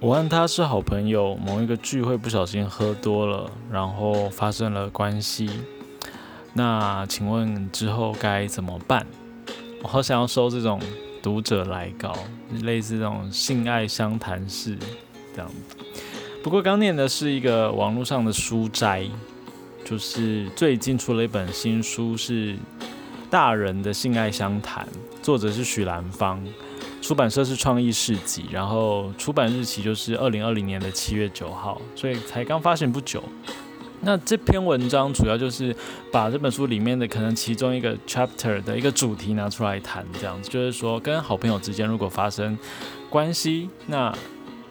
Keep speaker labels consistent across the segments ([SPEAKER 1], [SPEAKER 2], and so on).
[SPEAKER 1] 我和他是好朋友，某一个聚会不小心喝多了，然后发生了关系。那请问之后该怎么办？我好想要收这种读者来稿，类似这种性爱相谈式这样子。不过刚念的是一个网络上的书斋，就是最近出了一本新书，是大人的性爱相谈，作者是许兰芳。出版社是创意市集，然后出版日期就是二零二零年的七月九号，所以才刚发行不久。那这篇文章主要就是把这本书里面的可能其中一个 chapter 的一个主题拿出来谈，这样子就是说跟好朋友之间如果发生关系，那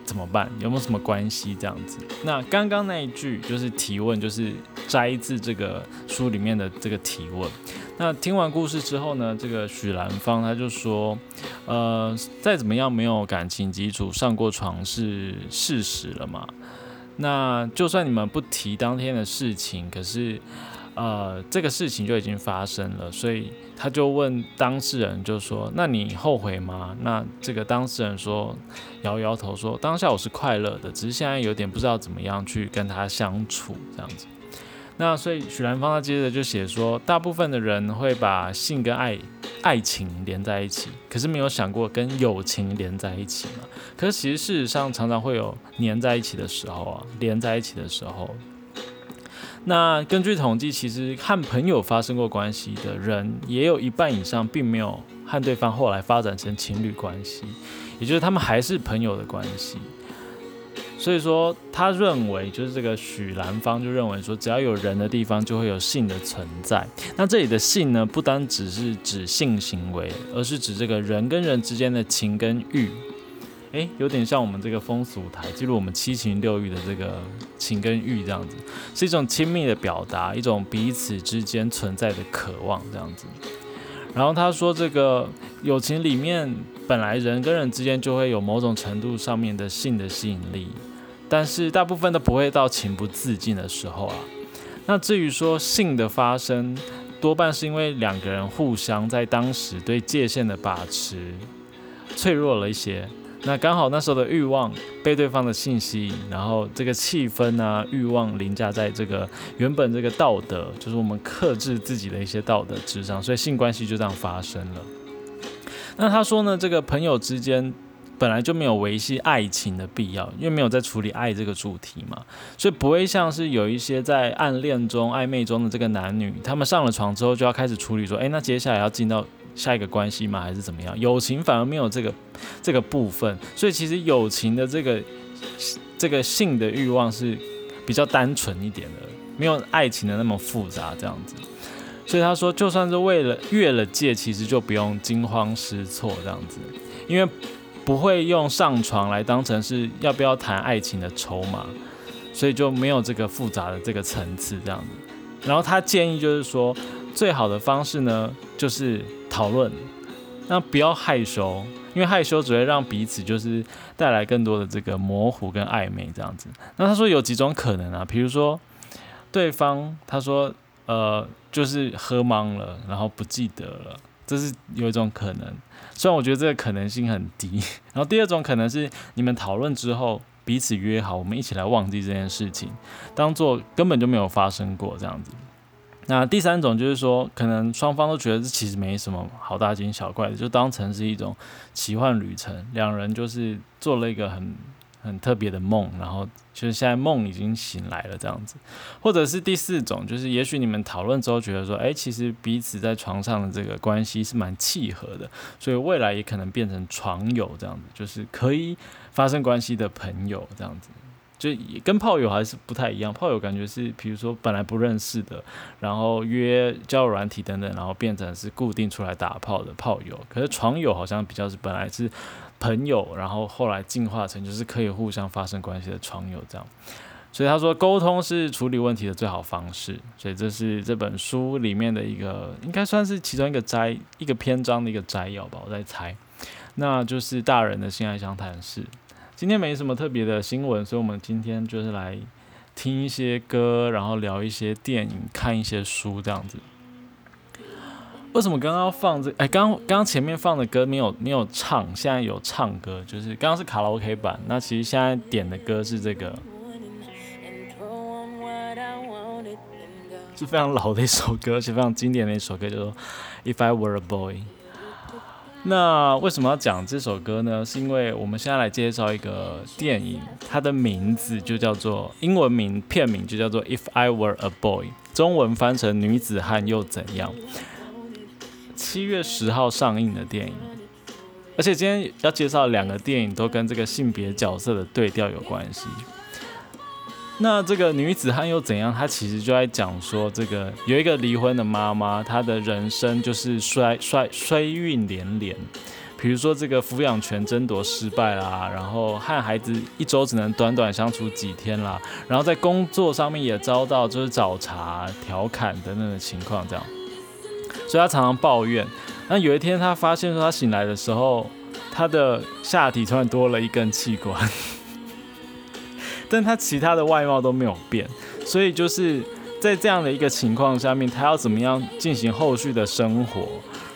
[SPEAKER 1] 怎么办？有没有什么关系？这样子？那刚刚那一句就是提问，就是摘自这个书里面的这个提问。那听完故事之后呢，这个许兰芳他就说，呃，再怎么样没有感情基础上过床是事实了嘛？那就算你们不提当天的事情，可是，呃，这个事情就已经发生了，所以他就问当事人，就说，那你后悔吗？那这个当事人说，摇摇头说，当下我是快乐的，只是现在有点不知道怎么样去跟他相处这样子。那所以许兰芳他接着就写说，大部分的人会把性跟爱、爱情连在一起，可是没有想过跟友情连在一起嘛？可是其实事实上常常会有粘在一起的时候啊，连在一起的时候。那根据统计，其实和朋友发生过关系的人，也有一半以上并没有和对方后来发展成情侣关系，也就是他们还是朋友的关系。所以说，他认为就是这个许兰芳就认为说，只要有人的地方就会有性的存在。那这里的性呢，不单只是指性行为，而是指这个人跟人之间的情跟欲。诶，有点像我们这个风俗台记录我们七情六欲的这个情跟欲这样子，是一种亲密的表达，一种彼此之间存在的渴望这样子。然后他说，这个友情里面本来人跟人之间就会有某种程度上面的性的吸引力。但是大部分都不会到情不自禁的时候啊。那至于说性的发生，多半是因为两个人互相在当时对界限的把持脆弱了一些。那刚好那时候的欲望被对方的性吸引，然后这个气氛啊，欲望凌驾在这个原本这个道德，就是我们克制自己的一些道德之上，所以性关系就这样发生了。那他说呢，这个朋友之间。本来就没有维系爱情的必要，因为没有在处理爱这个主题嘛，所以不会像是有一些在暗恋中、暧昧中的这个男女，他们上了床之后就要开始处理说，哎，那接下来要进到下一个关系吗？还是怎么样？友情反而没有这个这个部分，所以其实友情的这个这个性的欲望是比较单纯一点的，没有爱情的那么复杂这样子。所以他说，就算是为了越了界，其实就不用惊慌失措这样子，因为。不会用上床来当成是要不要谈爱情的筹码，所以就没有这个复杂的这个层次这样子。然后他建议就是说，最好的方式呢就是讨论，那不要害羞，因为害羞只会让彼此就是带来更多的这个模糊跟暧昧这样子。那他说有几种可能啊，比如说对方他说呃就是喝懵了，然后不记得了。这是有一种可能，虽然我觉得这个可能性很低。然后第二种可能是你们讨论之后彼此约好，我们一起来忘记这件事情，当做根本就没有发生过这样子。那第三种就是说，可能双方都觉得这其实没什么好大惊小怪的，就当成是一种奇幻旅程，两人就是做了一个很。很特别的梦，然后就是现在梦已经醒来了这样子，或者是第四种，就是也许你们讨论之后觉得说，哎，其实彼此在床上的这个关系是蛮契合的，所以未来也可能变成床友这样子，就是可以发生关系的朋友这样子，就跟炮友还是不太一样。炮友感觉是，比如说本来不认识的，然后约交友软体等等，然后变成是固定出来打炮的炮友，可是床友好像比较是本来是。朋友，然后后来进化成就是可以互相发生关系的床友，这样。所以他说，沟通是处理问题的最好方式。所以这是这本书里面的一个，应该算是其中一个摘一个篇章的一个摘要吧，我在猜。那就是大人的性爱相谈是。今天没什么特别的新闻，所以我们今天就是来听一些歌，然后聊一些电影，看一些书这样子。为什么刚刚放这？哎，刚刚刚前面放的歌没有没有唱，现在有唱歌，就是刚刚是卡拉 OK 版。那其实现在点的歌是这个，是非常老的一首歌，而且非常经典的一首歌，叫做《If I Were a Boy》。那为什么要讲这首歌呢？是因为我们现在来介绍一个电影，它的名字就叫做英文名片名就叫做《If I Were a Boy》，中文翻成《女子汉又怎样》。七月十号上映的电影，而且今天要介绍两个电影都跟这个性别角色的对调有关系。那这个女子汉又怎样？她其实就在讲说，这个有一个离婚的妈妈，她的人生就是衰衰衰运连连。比如说这个抚养权争夺失败啦，然后和孩子一周只能短短相处几天啦，然后在工作上面也遭到就是找茬、调侃等等的情况，这样，所以她常常抱怨。那有一天她发现说，她醒来的时候，她的下体突然多了一根器官。但他其他的外貌都没有变，所以就是在这样的一个情况下面，他要怎么样进行后续的生活，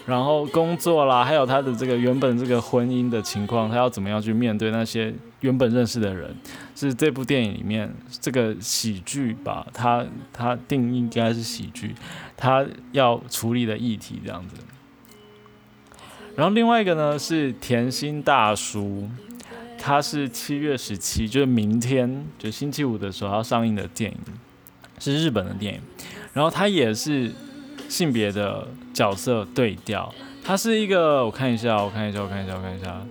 [SPEAKER 1] 然后工作啦，还有他的这个原本这个婚姻的情况，他要怎么样去面对那些原本认识的人，是这部电影里面这个喜剧吧，他他定义应该是喜剧，他要处理的议题这样子。然后另外一个呢是甜心大叔。它是七月十七，就是明天，就星期五的时候要上映的电影，是日本的电影。然后它也是性别的角色对调，它是一个，我看一下，我看一下，我看一下，我看一下，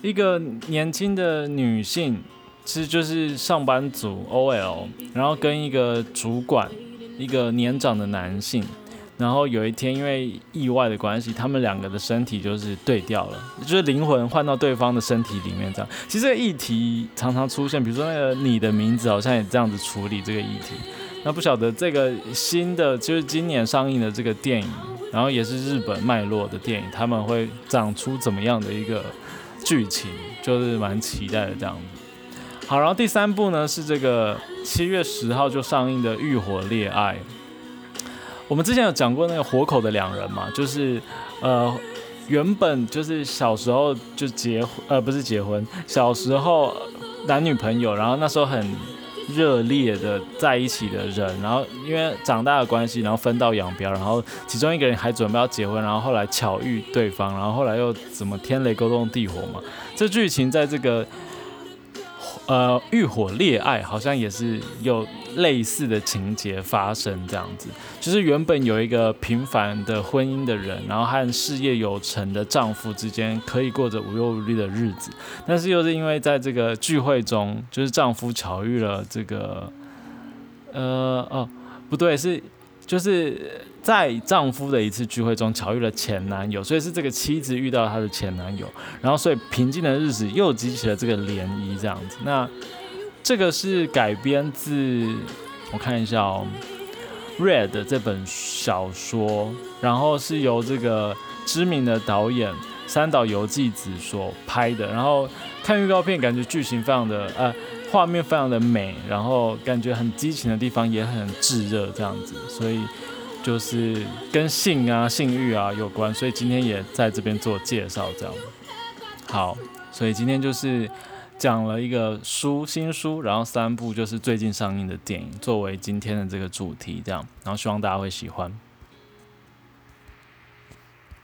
[SPEAKER 1] 一个年轻的女性，其实就是上班族 OL，然后跟一个主管，一个年长的男性。然后有一天，因为意外的关系，他们两个的身体就是对调了，就是灵魂换到对方的身体里面这样。其实这个议题常常出现，比如说那个你的名字好像也这样子处理这个议题。那不晓得这个新的就是今年上映的这个电影，然后也是日本脉络的电影，他们会长出怎么样的一个剧情，就是蛮期待的这样子。好，然后第三部呢是这个七月十号就上映的《欲火恋爱》。我们之前有讲过那个活口的两人嘛，就是呃原本就是小时候就结呃不是结婚，小时候男女朋友，然后那时候很热烈的在一起的人，然后因为长大的关系，然后分道扬镳，然后其中一个人还准备要结婚，然后后来巧遇对方，然后后来又怎么天雷勾动地火嘛，这剧情在这个。呃，欲火烈爱好像也是有类似的情节发生，这样子，就是原本有一个平凡的婚姻的人，然后和事业有成的丈夫之间可以过着无忧无虑的日子，但是又是因为在这个聚会中，就是丈夫巧遇了这个，呃，哦，不对，是。就是在丈夫的一次聚会中巧遇了前男友，所以是这个妻子遇到她的前男友，然后所以平静的日子又激起了这个涟漪，这样子。那这个是改编自我看一下哦，《Red》这本小说，然后是由这个知名的导演三岛由纪子所拍的。然后看预告片，感觉剧情非常的呃。画面非常的美，然后感觉很激情的地方也很炙热，这样子，所以就是跟性啊、性欲啊有关，所以今天也在这边做介绍，这样。好，所以今天就是讲了一个书，新书，然后三部就是最近上映的电影，作为今天的这个主题，这样，然后希望大家会喜欢。